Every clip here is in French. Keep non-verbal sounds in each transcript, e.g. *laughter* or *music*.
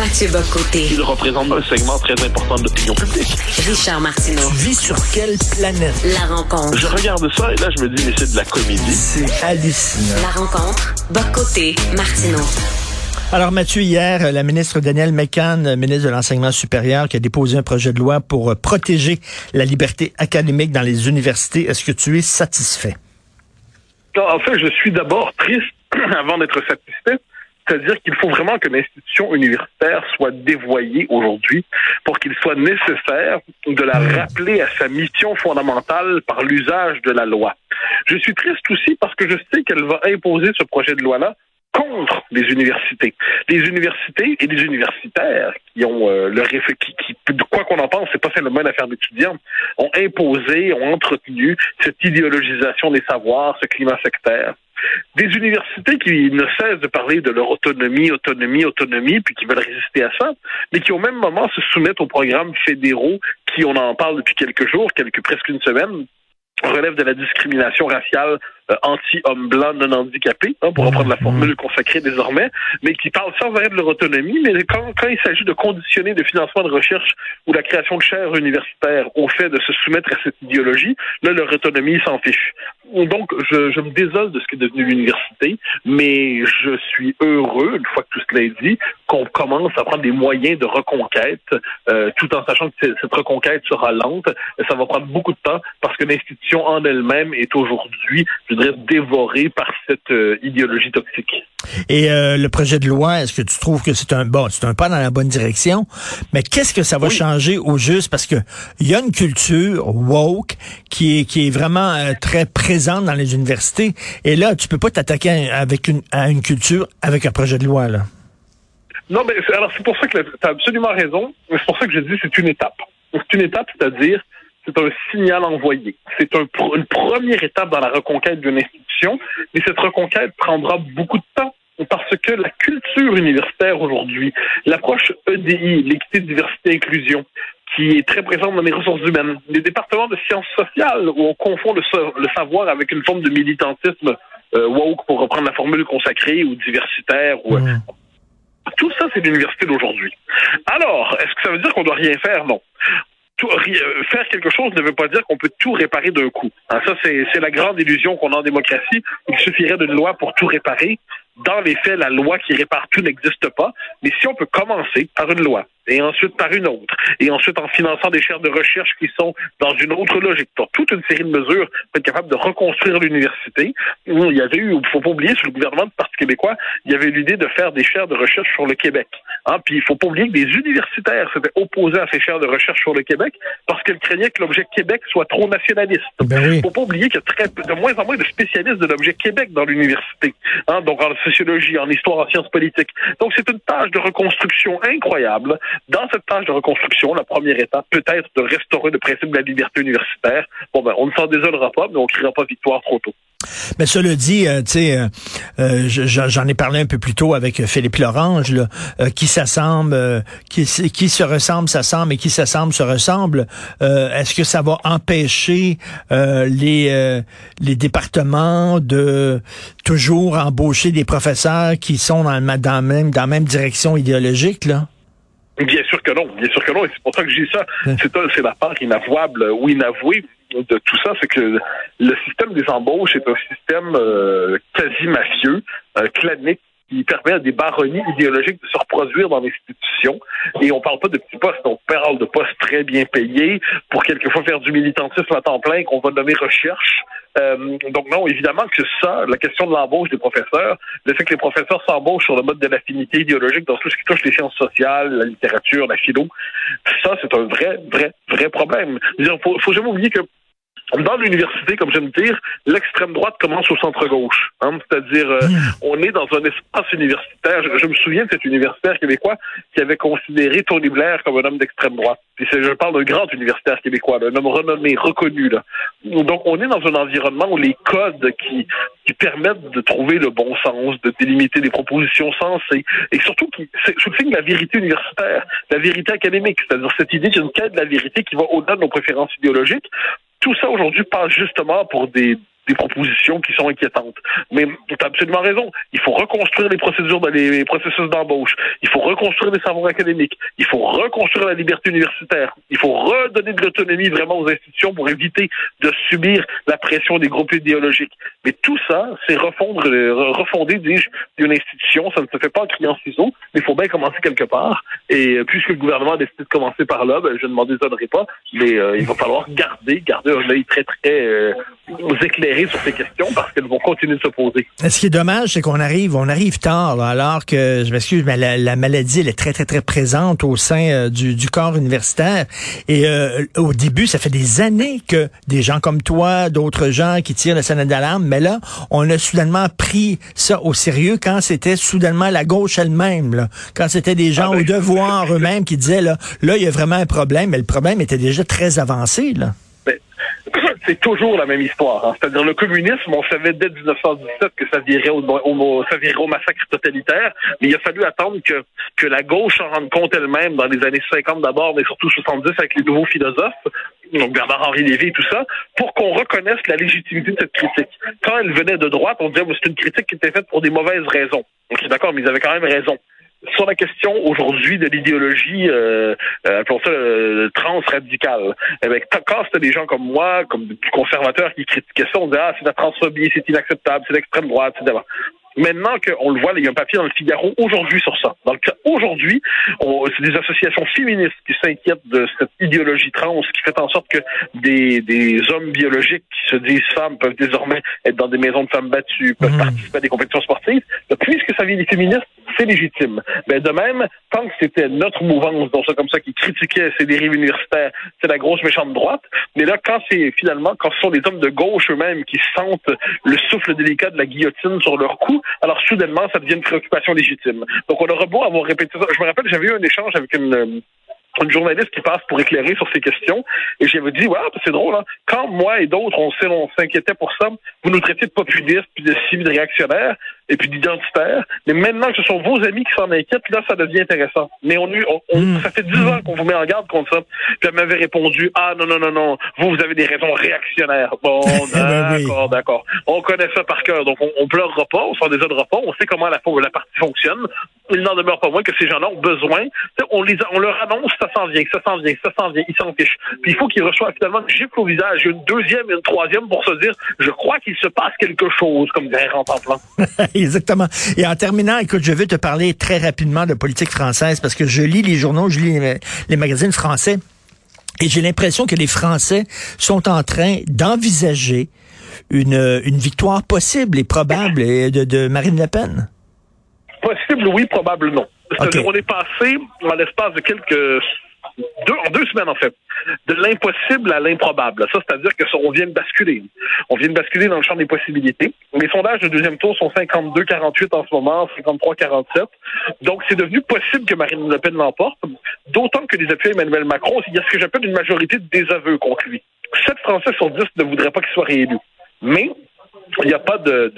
Mathieu Bocoté. Il représente un segment très important de l'opinion publique. Richard Martineau. Tu vis sur quelle planète? La rencontre. Je regarde ça et là, je me dis, mais c'est de la comédie. C'est hallucinant. La rencontre. Bocoté. Martineau. Alors Mathieu, hier, la ministre Danielle McCann, ministre de l'Enseignement supérieur, qui a déposé un projet de loi pour protéger la liberté académique dans les universités. Est-ce que tu es satisfait? En fait, je suis d'abord triste *clears throat* avant d'être satisfait. C'est-à-dire qu'il faut vraiment que l'institution universitaire soit dévoyée aujourd'hui pour qu'il soit nécessaire de la rappeler à sa mission fondamentale par l'usage de la loi. Je suis triste aussi parce que je sais qu'elle va imposer ce projet de loi-là contre les universités. Les universités et les universitaires qui ont euh, qui, qui, quoi qu'on en pense, c'est pas seulement une affaire d'étudiants, ont imposé, ont entretenu cette idéologisation des savoirs, ce climat sectaire. Des universités qui ne cessent de parler de leur autonomie, autonomie, autonomie, puis qui veulent résister à ça, mais qui au même moment se soumettent aux programmes fédéraux qui, on en parle depuis quelques jours, quelques presque une semaine, relève de la discrimination raciale euh, anti-homme blanc non handicapé, hein, pour reprendre la mmh. formule consacrée désormais, mais qui parle sans arrêt de leur autonomie, mais quand, quand il s'agit de conditionner le financement de recherche ou la création de chaires universitaires au fait de se soumettre à cette idéologie, là, leur autonomie s'en fiche. Donc, je, je me désole de ce qui est devenu l'université, mais je suis heureux, une fois que tout cela est dit, qu'on commence à prendre des moyens de reconquête, euh, tout en sachant que cette reconquête sera lente. Ça va prendre beaucoup de temps parce que l'institution en elle-même est aujourd'hui, je dirais, dévorée par cette euh, idéologie toxique. Et euh, le projet de loi, est-ce que tu trouves que c'est un bon, c'est un pas dans la bonne direction? Mais qu'est-ce que ça va changer au juste? Parce que il y a une culture woke qui est qui est vraiment euh, très présente dans les universités. Et là, tu peux pas t'attaquer avec une à une culture avec un projet de loi là. Non, mais alors c'est pour ça que tu as absolument raison. C'est pour ça que je dis c'est une étape. C'est une étape, c'est-à-dire c'est un signal envoyé. C'est un, une première étape dans la reconquête d'une institution, mais cette reconquête prendra beaucoup de temps parce que la culture universitaire aujourd'hui, l'approche EDI, l'équité, diversité, inclusion, qui est très présente dans les ressources humaines, les départements de sciences sociales où on confond le, savoir avec une forme de militantisme euh, woke pour reprendre la formule consacrée ou diversitaire ou tout ça, c'est l'université d'aujourd'hui. Alors, est-ce que ça veut dire qu'on doit rien faire? Non. Euh, faire quelque chose ne veut pas dire qu'on peut tout réparer d'un coup. Hein, ça, c'est la grande illusion qu'on a en démocratie. Il suffirait d'une loi pour tout réparer. Dans les faits, la loi qui répare tout n'existe pas. Mais si on peut commencer par une loi, et ensuite par une autre, et ensuite en finançant des chaires de recherche qui sont dans une autre logique, pour toute une série de mesures pour être capable de reconstruire l'université. Il y avait eu, il faut pas oublier, sur le gouvernement du Parti québécois, il y avait l'idée de faire des chaires de recherche sur le Québec. Hein, puis il faut pas oublier que des universitaires s'étaient opposés à ces chaires de recherche sur le Québec parce qu'elles craignaient que l'objet Québec soit trop nationaliste. Ben Il faut pas oublier qu'il y a très, de moins en moins de spécialistes de l'objet Québec dans l'université. Hein, donc sociologie, en histoire, en sciences politiques. Donc c'est une tâche de reconstruction incroyable dans cette tâche de reconstruction, la première étape peut être de restaurer le principe de la liberté universitaire. Bon, ben, on ne s'en désolera pas, mais on ne criera pas victoire trop tôt. Mais cela dit, euh, tu sais, euh, euh, j'en ai parlé un peu plus tôt avec Philippe Lorange, là, qui s'assemble, qui, qui se ressemble, s'assemble, et qui s'assemble, se ressemble. Est-ce que ça va empêcher les les départements de toujours embaucher des professeurs qui sont dans, dans, même, dans la même direction idéologique, là? Bien sûr que non, bien sûr que non, et c'est pour ça que je dis ça. C'est la part inavouable ou inavouée de tout ça, c'est que le système des embauches est un système euh, quasi mafieux, euh, clanique, qui permet à des baronnies idéologiques de se reproduire dans l'institution. Et on parle pas de petits postes, on parle de postes très bien payés pour quelquefois faire du militantisme à temps plein qu'on va nommer recherche. Euh, donc non, évidemment que ça, la question de l'embauche des professeurs, le fait que les professeurs s'embauchent sur le mode de l'affinité idéologique dans tout ce qui touche les sciences sociales, la littérature, la philo, ça c'est un vrai, vrai, vrai problème. Il faut, faut jamais oublier que dans l'université, comme j'aime dire, l'extrême droite commence au centre gauche. Hein? C'est-à-dire, euh, hmm. on est dans un espace universitaire. Je, me souviens de cet universitaire québécois qui avait considéré Tony Blair comme un homme d'extrême droite. Je parle d'un grand universitaire québécois, un homme renommé, reconnu. Là. Donc, on est dans un environnement où les codes qui, qui permettent de trouver le bon sens, de délimiter des propositions sensées, et surtout qui souligne la vérité universitaire, la vérité académique, c'est-à-dire cette idée d'une quête de la vérité qui va au-delà de nos préférences idéologiques tout ça aujourd'hui passe justement pour des, des propositions qui sont inquiétantes. Mais tu as absolument raison. Il faut reconstruire les procédures, les processus d'embauche. Il faut reconstruire les savoirs académiques. Il faut reconstruire la liberté universitaire. Il faut redonner de l'autonomie vraiment aux institutions pour éviter de subir la pression des groupes idéologiques. Mais tout ça, c'est refondre, refonder, dis-je, une institution. Ça ne se fait pas en criant ciseaux, mais il faut bien commencer quelque part. Et euh, puisque le gouvernement a décidé de commencer par là, ben, je ne m'en déshonorerai pas, mais euh, il va falloir garder, garder un œil très, très euh, éclairer sur ces questions parce qu'elles vont continuer de se poser. Ce qui est dommage, c'est qu'on arrive, on arrive tard, alors que, je m'excuse, mais la, maladie, elle est très, très, très présente au sein euh, du, du, corps universitaire. Et euh, au début, ça fait des années que des gens comme toi, d'autres gens qui tirent la sonnette d'alarme, mais là, on a soudainement pris ça au sérieux quand c'était soudainement la gauche elle-même, là, quand c'était des gens ah ben, au devoir *laughs* eux-mêmes qui disaient, là, là, il y a vraiment un problème, mais le problème était déjà très avancé, là *coughs* c'est toujours la même histoire. Hein. C'est-à-dire le communisme, on savait dès 1917 que ça virait au, massacre totalitaire, mais il a fallu attendre que, la gauche s'en rende compte elle-même dans les années 50 d'abord, mais surtout 70 avec les nouveaux philosophes, donc Bernard-Henri Lévy et tout ça, pour qu'on reconnaisse la légitimité de cette critique. Quand elle venait de droite, on disait que c'est une critique qui était faite pour des mauvaises raisons. Donc d'accord, mais ils avaient quand même raison sur la question aujourd'hui de l'idéologie, euh, euh, appelons ça euh, trans-radicale, eh bien, quand c'était des gens comme moi, comme des conservateurs qui critiquaient ça, on disait ah c'est la transphobie, c'est inacceptable, c'est l'extrême droite, etc. Maintenant qu'on le voit, il y a un papier dans le Figaro aujourd'hui sur ça. Dans le cas aujourd'hui, c'est des associations féministes qui s'inquiètent de cette idéologie trans qui fait en sorte que des, des hommes biologiques qui se disent femmes peuvent désormais être dans des maisons de femmes battues, peuvent mmh. participer à des compétitions sportives. Puisque ça vient des féministes, c'est légitime. Ben, de même, tant que c'était notre mouvance, donc ça comme ça, qui critiquait ces dérives universitaires, c'est la grosse méchante droite. Mais là, quand c'est finalement, quand ce sont des hommes de gauche eux-mêmes qui sentent le souffle délicat de la guillotine sur leur cou, alors soudainement, ça devient une préoccupation légitime. Donc on aura beau avoir répété ça. Je me rappelle, j'avais eu un échange avec une une journaliste qui passe pour éclairer sur ces questions. Et j'avais dit, ouais, c'est drôle, hein? quand moi et d'autres, on, on s'inquiétait pour ça, vous nous traitez de populistes, puis de civils réactionnaires, et puis d'identitaires. Mais maintenant que ce sont vos amis qui s'en inquiètent, là, ça devient intéressant. Mais on, on, hmm. ça fait dix ans qu'on vous met en garde contre ça. Puis elle m'avait répondu, ah non, non, non, non, vous, vous avez des raisons réactionnaires. Bon, *laughs* ben d'accord, d'accord. On connaît ça par cœur, donc on, on pleurera pas, on s'en désolera pas, on sait comment la, la partie fonctionne. Il n'en demeure pas moins que ces gens-là ont besoin. On, les, on leur annonce ça s'en vient, ça s'en vient, ça s'en vient, ils s'en fichent. Puis il faut qu'ils reçoivent finalement une gifle au visage, une deuxième et une troisième pour se dire, je crois qu'il se passe quelque chose, comme dirait en plan. *laughs* Exactement. Et en terminant, écoute, je veux te parler très rapidement de politique française parce que je lis les journaux, je lis les, magazines français et j'ai l'impression que les Français sont en train d'envisager une, une victoire possible et probable de, de Marine Le Pen. Possible, oui, probable, non. On est passé, en l'espace de quelques en deux semaines en fait, de l'impossible à l'improbable. Ça, c'est-à-dire que on vient de basculer. On vient de basculer dans le champ des possibilités. Les sondages de deuxième tour sont 52-48 en ce moment, 53-47. Donc, c'est devenu possible que Marine Le Pen l'emporte, d'autant que les appuis Emmanuel Macron, il y a ce que j'appelle une majorité de désaveux contre lui. Sept Français sur dix ne voudraient pas qu'il soit réélu. Mais il n'y a pas de,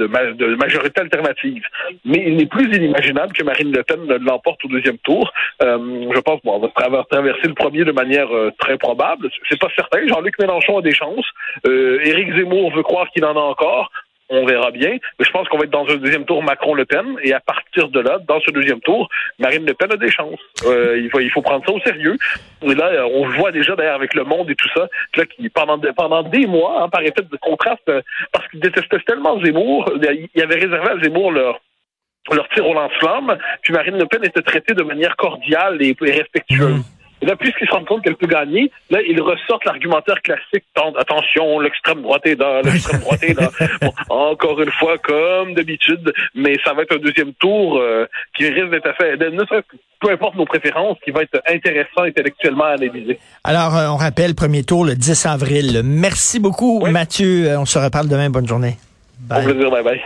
majorité alternative. Mais il n'est plus inimaginable que Marine Le Pen l'emporte au deuxième tour. Euh, je pense bon, on va traverser le premier de manière euh, très probable. C'est pas certain. Jean-Luc Mélenchon a des chances. Euh, Éric Zemmour veut croire qu'il en a encore on verra bien. Mais je pense qu'on va être dans un deuxième tour Macron-Le Pen. Et à partir de là, dans ce deuxième tour, Marine Le Pen a des chances. Euh, il, faut, prendre ça au sérieux. Et là, euh, on voit déjà d'ailleurs avec le monde et tout ça, là, pendant, pendant des mois, hein, par effet de contraste, euh, parce qu'ils détestaient tellement Zemmour, il avait réservé à Zemmour leur leur tir au lance-flamme, puis Marine Le Pen était traitée de manière cordiale et, respectueuse. Mmh. Et là, puisqu'ils se rendent compte qu'elle peut gagner, là, ils ressortent l'argumentaire classique. Attention, l'extrême droite est là, l'extrême droite est là. *laughs* encore une fois, comme d'habitude, mais ça va être un deuxième tour euh, qui risque d'être fait, peu importe nos préférences, qui va être intéressant intellectuellement à analyser. Alors, euh, on rappelle, premier tour le 10 avril. Merci beaucoup, Mathieu. Euh, on se reparle demain. Bonne journée. Bye. Au plaisir, bye bye.